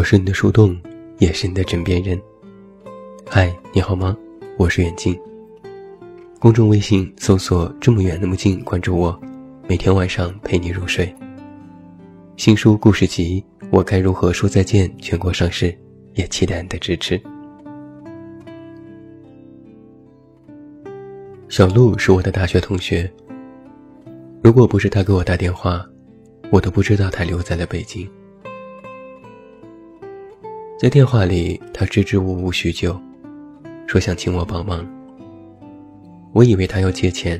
我是你的树洞，也是你的枕边人。嗨，你好吗？我是远近。公众微信搜索“这么远那么近”，关注我，每天晚上陪你入睡。新书故事集《我该如何说再见》全国上市，也期待你的支持。小鹿是我的大学同学。如果不是他给我打电话，我都不知道他留在了北京。在电话里，他支支吾吾许久，说想请我帮忙。我以为他要借钱，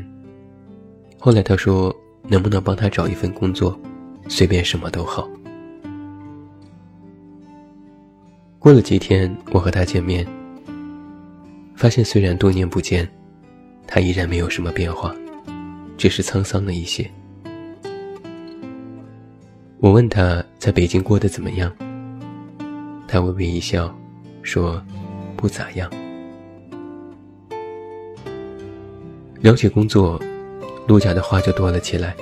后来他说能不能帮他找一份工作，随便什么都好。过了几天，我和他见面，发现虽然多年不见，他依然没有什么变化，只是沧桑了一些。我问他在北京过得怎么样。他微微一笑，说：“不咋样。”了解工作，陆家的话就多了起来。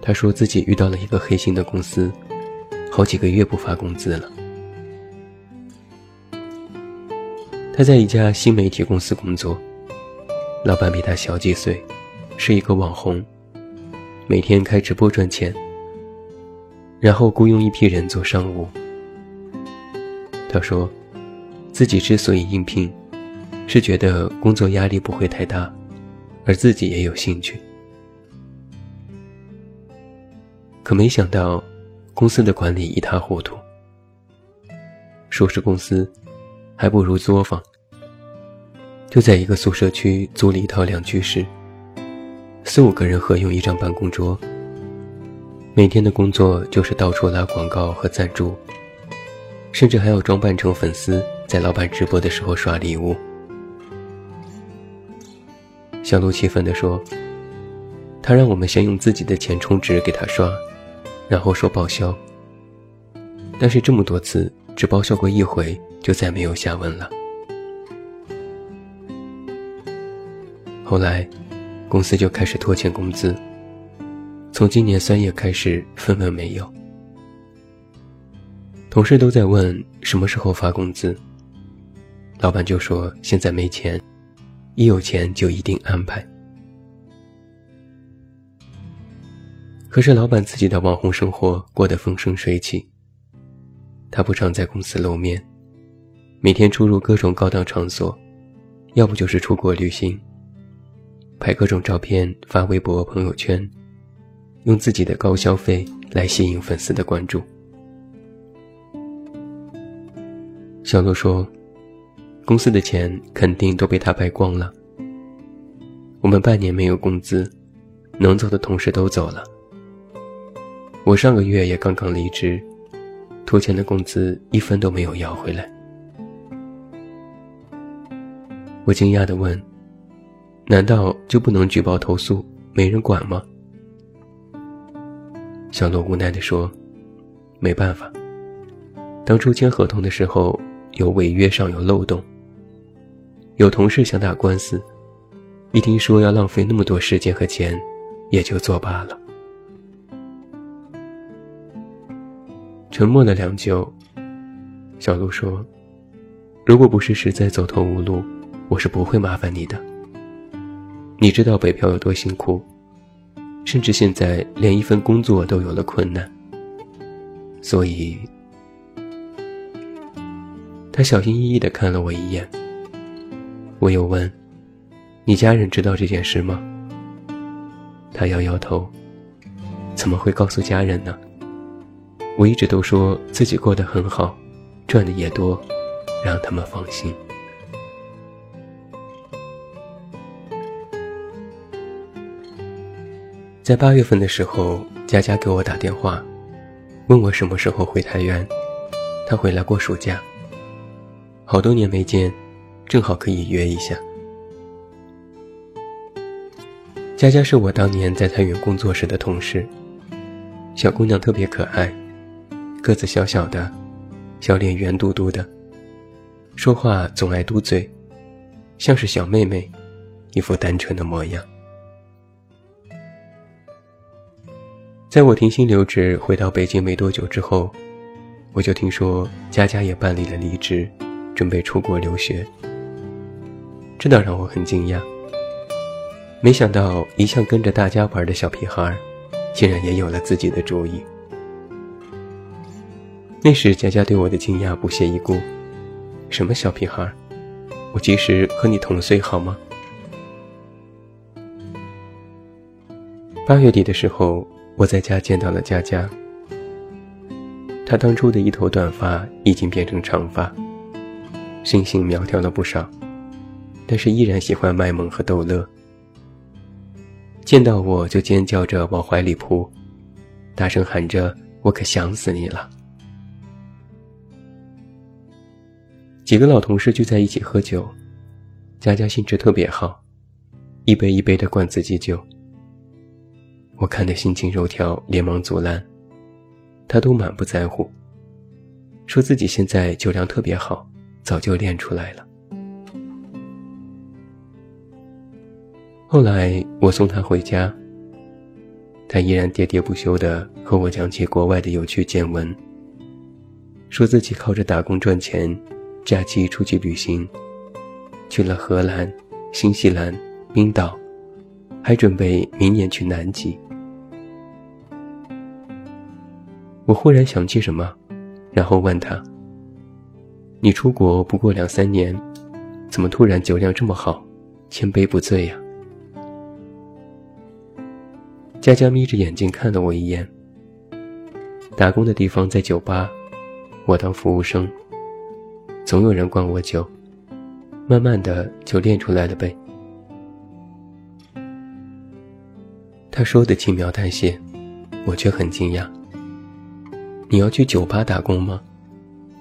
他说自己遇到了一个黑心的公司，好几个月不发工资了。他在一家新媒体公司工作，老板比他小几岁，是一个网红，每天开直播赚钱，然后雇佣一批人做商务。他说，自己之所以应聘，是觉得工作压力不会太大，而自己也有兴趣。可没想到，公司的管理一塌糊涂。说是公司，还不如作坊。就在一个宿舍区租了一套两居室，四五个人合用一张办公桌，每天的工作就是到处拉广告和赞助。甚至还要装扮成粉丝，在老板直播的时候刷礼物。小鹿气愤地说：“他让我们先用自己的钱充值给他刷，然后说报销。但是这么多次只报销过一回，就再没有下文了。后来，公司就开始拖欠工资，从今年三月开始，分文没有。”同事都在问什么时候发工资，老板就说现在没钱，一有钱就一定安排。可是老板自己的网红生活过得风生水起，他不常在公司露面，每天出入各种高档场所，要不就是出国旅行，拍各种照片发微博朋友圈，用自己的高消费来吸引粉丝的关注。小鹿说：“公司的钱肯定都被他败光了。我们半年没有工资，能走的同事都走了。我上个月也刚刚离职，拖欠的工资一分都没有要回来。”我惊讶地问：“难道就不能举报投诉，没人管吗？”小鹿无奈地说：“没办法，当初签合同的时候。”有违约上有漏洞，有同事想打官司，一听说要浪费那么多时间和钱，也就作罢了。沉默了良久，小鹿说：“如果不是实在走投无路，我是不会麻烦你的。你知道北漂有多辛苦，甚至现在连一份工作都有了困难，所以。”他小心翼翼地看了我一眼。我又问：“你家人知道这件事吗？”他摇摇头：“怎么会告诉家人呢？我一直都说自己过得很好，赚的也多，让他们放心。”在八月份的时候，佳佳给我打电话，问我什么时候回太原，她回来过暑假。好多年没见，正好可以约一下。佳佳是我当年在太原工作时的同事，小姑娘特别可爱，个子小小的，小脸圆嘟嘟的，说话总爱嘟嘴，像是小妹妹，一副单纯的模样。在我停薪留职回到北京没多久之后，我就听说佳佳也办理了离职，准备出国留学。这倒让我很惊讶。没想到一向跟着大家玩的小屁孩，竟然也有了自己的主意。那时佳佳对我的惊讶不屑一顾：“什么小屁孩？我其实和你同岁，好吗？”八月底的时候，我在家见到了佳佳。她当初的一头短发已经变成长发，身形苗条了不少，但是依然喜欢卖萌和逗乐。见到我就尖叫着往怀里扑，大声喊着：“我可想死你了！”几个老同事聚在一起喝酒，佳佳兴致特别好，一杯一杯的灌自己酒。我看得心情肉跳，连忙阻拦，他都满不在乎，说自己现在酒量特别好，早就练出来了。后来我送他回家，他依然喋喋不休地和我讲起国外的有趣见闻，说自己靠着打工赚钱，假期出去旅行，去了荷兰、新西兰、冰岛，还准备明年去南极。我忽然想起什么，然后问他：“你出国不过两三年，怎么突然酒量这么好，千杯不醉呀？”佳佳眯着眼睛看了我一眼。打工的地方在酒吧，我当服务生。总有人灌我酒，慢慢的就练出来了呗。他说的轻描淡写，我却很惊讶。你要去酒吧打工吗？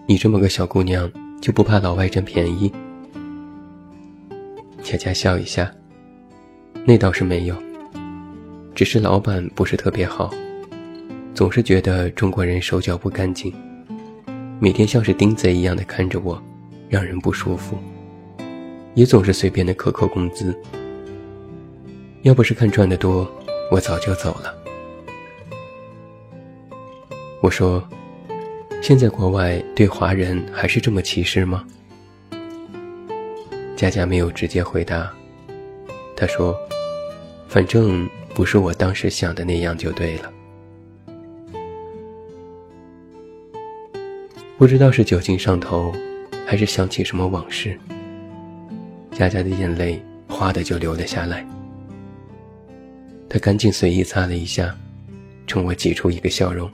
你这么个小姑娘，就不怕老外占便宜？佳佳笑一下，那倒是没有。只是老板不是特别好，总是觉得中国人手脚不干净，每天像是盯贼一样的看着我，让人不舒服。也总是随便的克扣工资。要不是看赚的多，我早就走了。我说：“现在国外对华人还是这么歧视吗？”佳佳没有直接回答，她说：“反正。”不是我当时想的那样就对了。不知道是酒精上头，还是想起什么往事，佳佳的眼泪哗的就流了下来。她赶紧随意擦了一下，冲我挤出一个笑容。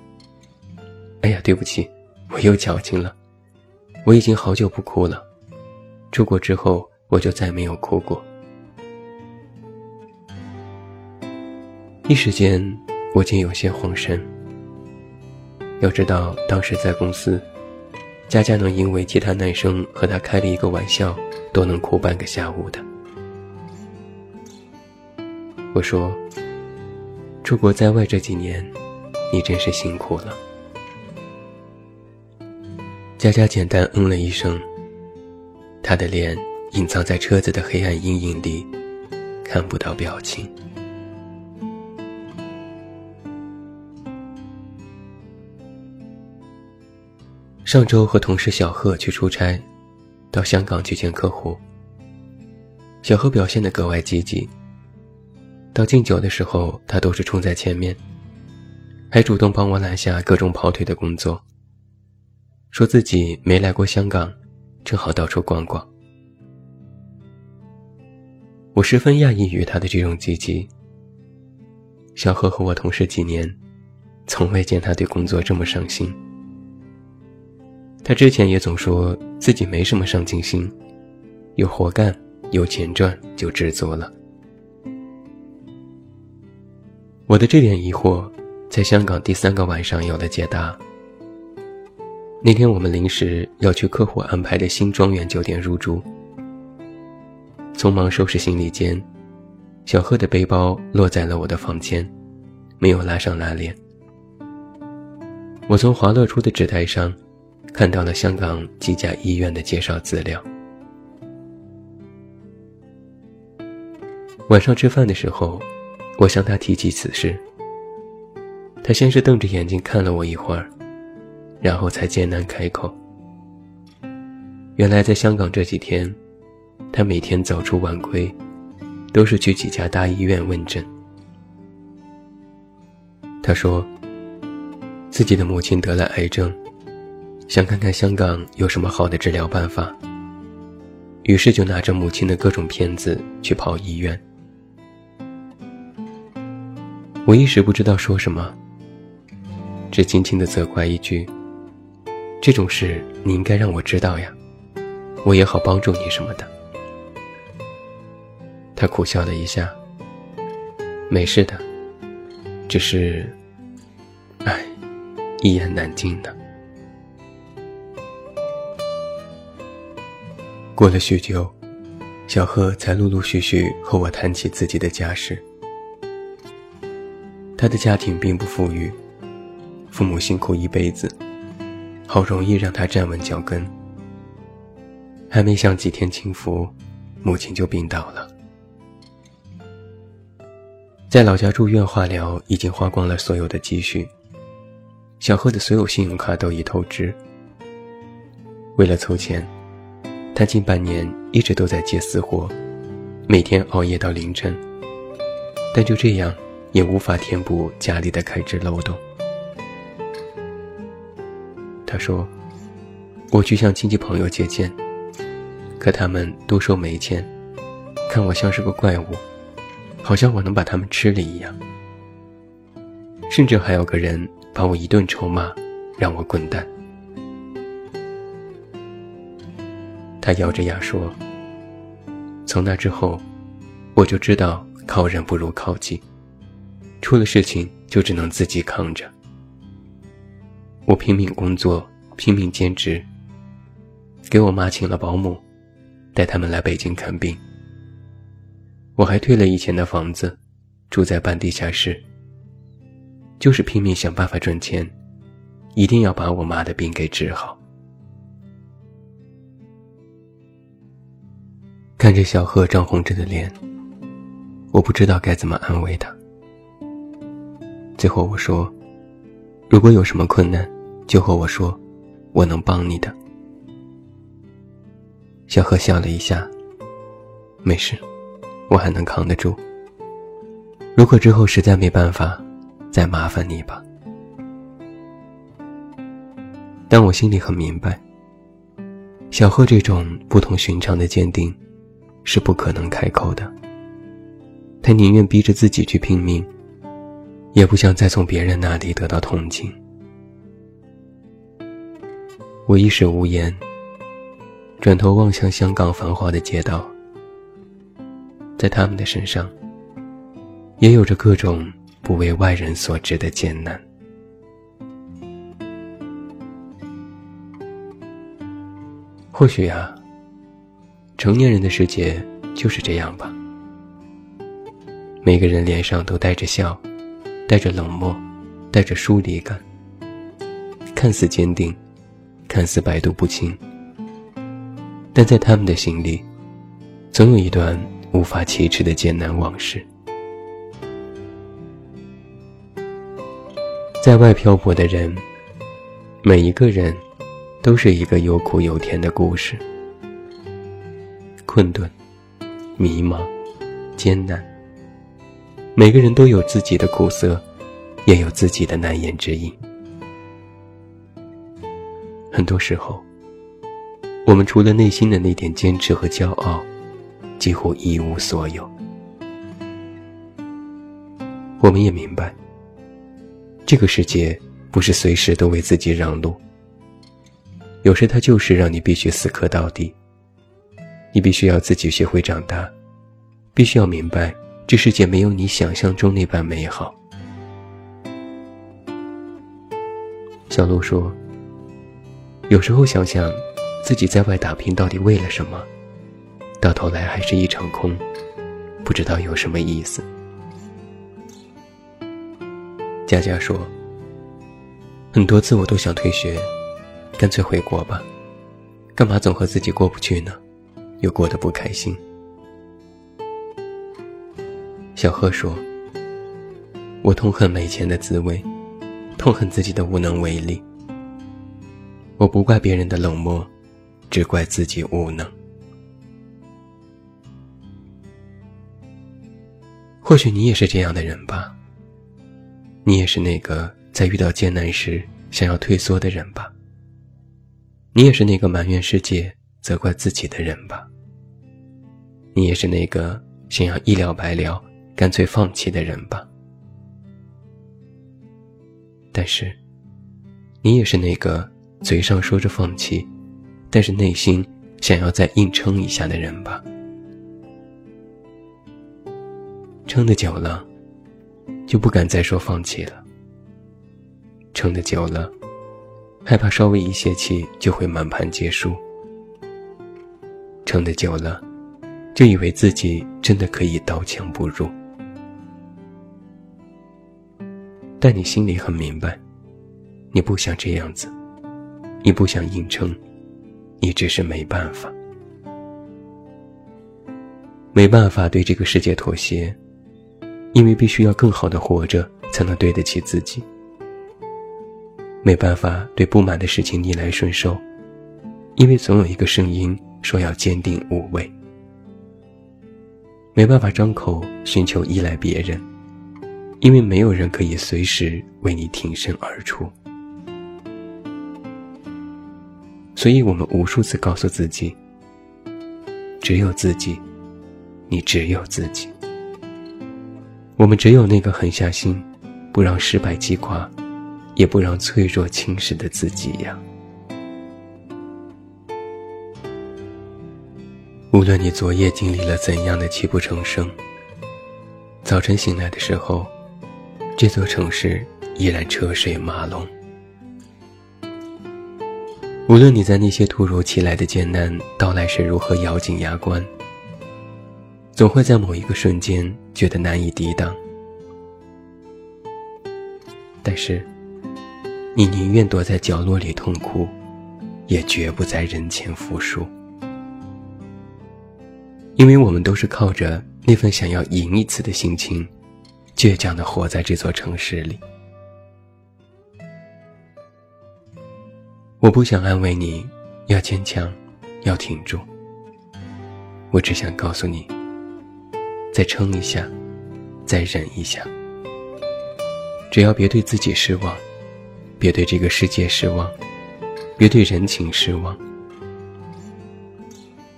哎呀，对不起，我又矫情了。我已经好久不哭了，出国之后我就再没有哭过。一时间，我竟有些慌神。要知道，当时在公司，佳佳能因为其他男生和她开了一个玩笑，都能哭半个下午的。我说：“出国在外这几年，你真是辛苦了。”佳佳简单嗯了一声，她的脸隐藏在车子的黑暗阴影里，看不到表情。上周和同事小贺去出差，到香港去见客户。小贺表现得格外积极。到敬酒的时候，他都是冲在前面，还主动帮我揽下各种跑腿的工作。说自己没来过香港，正好到处逛逛。我十分讶异于他的这种积极。小贺和我同事几年，从未见他对工作这么上心。他之前也总说自己没什么上进心，有活干有钱赚就知足了。我的这点疑惑，在香港第三个晚上有了解答。那天我们临时要去客户安排的新庄园酒店入住，匆忙收拾行李间，小贺的背包落在了我的房间，没有拉上拉链。我从华乐出的纸袋上。看到了香港几家医院的介绍资料。晚上吃饭的时候，我向他提起此事。他先是瞪着眼睛看了我一会儿，然后才艰难开口。原来在香港这几天，他每天早出晚归，都是去几家大医院问诊。他说，自己的母亲得了癌症，想看看香港有什么好的治疗办法，于是就拿着母亲的各种片子去跑医院。我一时不知道说什么，只轻轻的责怪一句：“这种事你应该让我知道呀。”我也好帮助你什么的。他苦笑了一下，没事的，只是，唉，一言难尽呢。过了许久，小贺才陆陆续续和我谈起自己的家事。他的家庭并不富裕，父母辛苦一辈子，好容易让他站稳脚跟。还没享几天清福，母亲就病倒了。在老家住院化疗，已经花光了所有的积蓄。小贺的所有信用卡都已透支。为了凑钱，他近半年一直都在接私活，每天熬夜到凌晨。但就这样，也无法填补家里的开支漏洞。他说：“我去向亲戚朋友借钱。”可他们都说没钱，看我像是个怪物，好像我能把他们吃了一样。甚至还有个人把我一顿臭骂，让我滚蛋。他咬着牙说：“从那之后，我就知道靠人不如靠己，出了事情就只能自己扛着。我拼命工作，拼命兼职，给我妈请了保姆。”带他们来北京看病，我还退了以前的房子，住在半地下室。就是拼命想办法赚钱，一定要把我妈的病给治好。看着小贺涨红着的脸，我不知道该怎么安慰他。最后我说：“如果有什么困难，就和我说，我能帮你的。”小贺笑了一下，没事，我还能扛得住。如果之后实在没办法，再麻烦你吧。但我心里很明白，小贺这种不同寻常的坚定，是不可能开口的。他宁愿逼着自己去拼命，也不想再从别人那里得到同情。我一时无言。转头望向香港繁华的街道，在他们的身上，也有着各种不为外人所知的艰难。或许啊，成年人的世界就是这样吧。每个人脸上都带着笑，带着冷漠，带着疏离感，看似坚定，看似百毒不侵。但在他们的心里，总有一段无法启齿的艰难往事。在外漂泊的人，每一个人，都是一个有苦有甜的故事。困顿、迷茫、艰难，每个人都有自己的苦涩，也有自己的难言之隐。很多时候。我们除了内心的那点坚持和骄傲，几乎一无所有。我们也明白，这个世界不是随时都为自己让路，有时它就是让你必须死磕到底。你必须要自己学会长大，必须要明白，这世界没有你想象中那般美好。小鹿说：“有时候想想。”自己在外打拼到底为了什么？到头来还是一场空，不知道有什么意思。佳佳说：“很多次我都想退学，干脆回国吧，干嘛总和自己过不去呢？又过得不开心。”小贺说：“我痛恨没钱的滋味，痛恨自己的无能为力。我不怪别人的冷漠，只怪自己无能。或许你也是这样的人吧。你也是那个在遇到艰难时想要退缩的人吧。你也是那个埋怨世界、责怪自己的人吧。你也是那个想要一了百了、干脆放弃的人吧。但是，你也是那个嘴上说着放弃，但是内心想要再硬撑一下的人吧。撑的久了，就不敢再说放弃了。撑的久了，害怕稍微一泄气就会满盘皆输。撑的久了，就以为自己真的可以刀枪不入。但你心里很明白，你不想这样子，你不想硬撑，你只是没办法，没办法对这个世界妥协。因为必须要更好的活着，才能对得起自己。没办法对不满的事情逆来顺受，因为总有一个声音说要坚定无畏。没办法张口寻求依赖别人，因为没有人可以随时为你挺身而出。所以我们无数次告诉自己：只有自己，你只有自己。我们只有那个狠下心，不让失败击垮，也不让脆弱侵蚀的自己呀。无论你昨夜经历了怎样的泣不成声，早晨醒来的时候，这座城市依然车水马龙。无论你在那些突如其来的艰难到来时如何咬紧牙关。总会在某一个瞬间觉得难以抵挡，但是，你宁愿躲在角落里痛哭，也绝不在人前服输，因为我们都是靠着那份想要赢一次的心情，倔强的活在这座城市里。我不想安慰你，要坚强，要挺住。我只想告诉你。再撑一下，再忍一下。只要别对自己失望，别对这个世界失望，别对人情失望。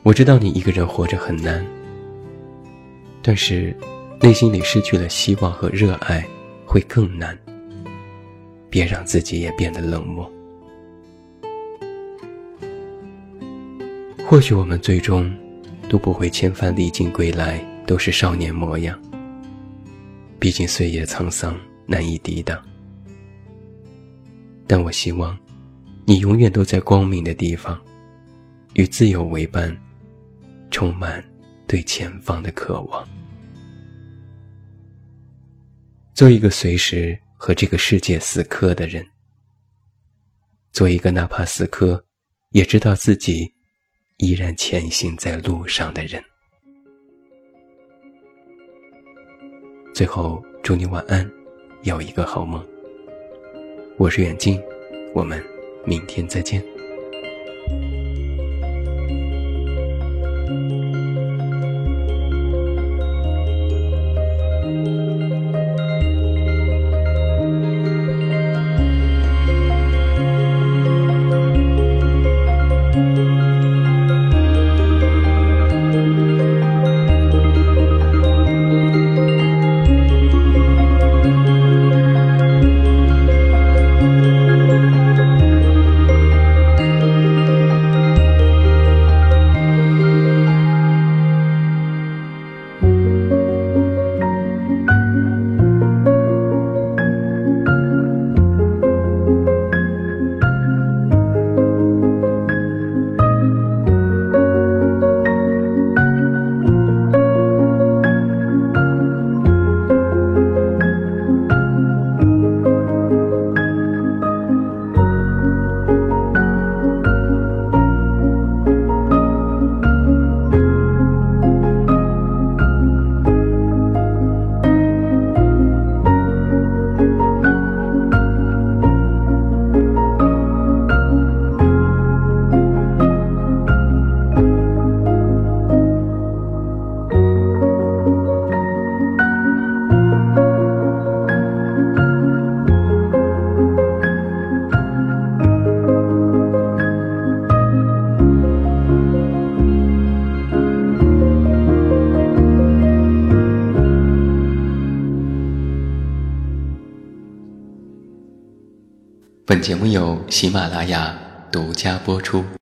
我知道你一个人活着很难，但是内心里失去了希望和热爱会更难。别让自己也变得冷漠。或许我们最终都不会千帆历尽归来。都是少年模样。毕竟岁月沧桑，难以抵挡。但我希望，你永远都在光明的地方，与自由为伴，充满对前方的渴望。做一个随时和这个世界死磕的人，做一个哪怕死磕，也知道自己依然前行在路上的人。最后，祝你晚安，有一个好梦。我是远近，我们明天再见。本节目由喜马拉雅独家播出。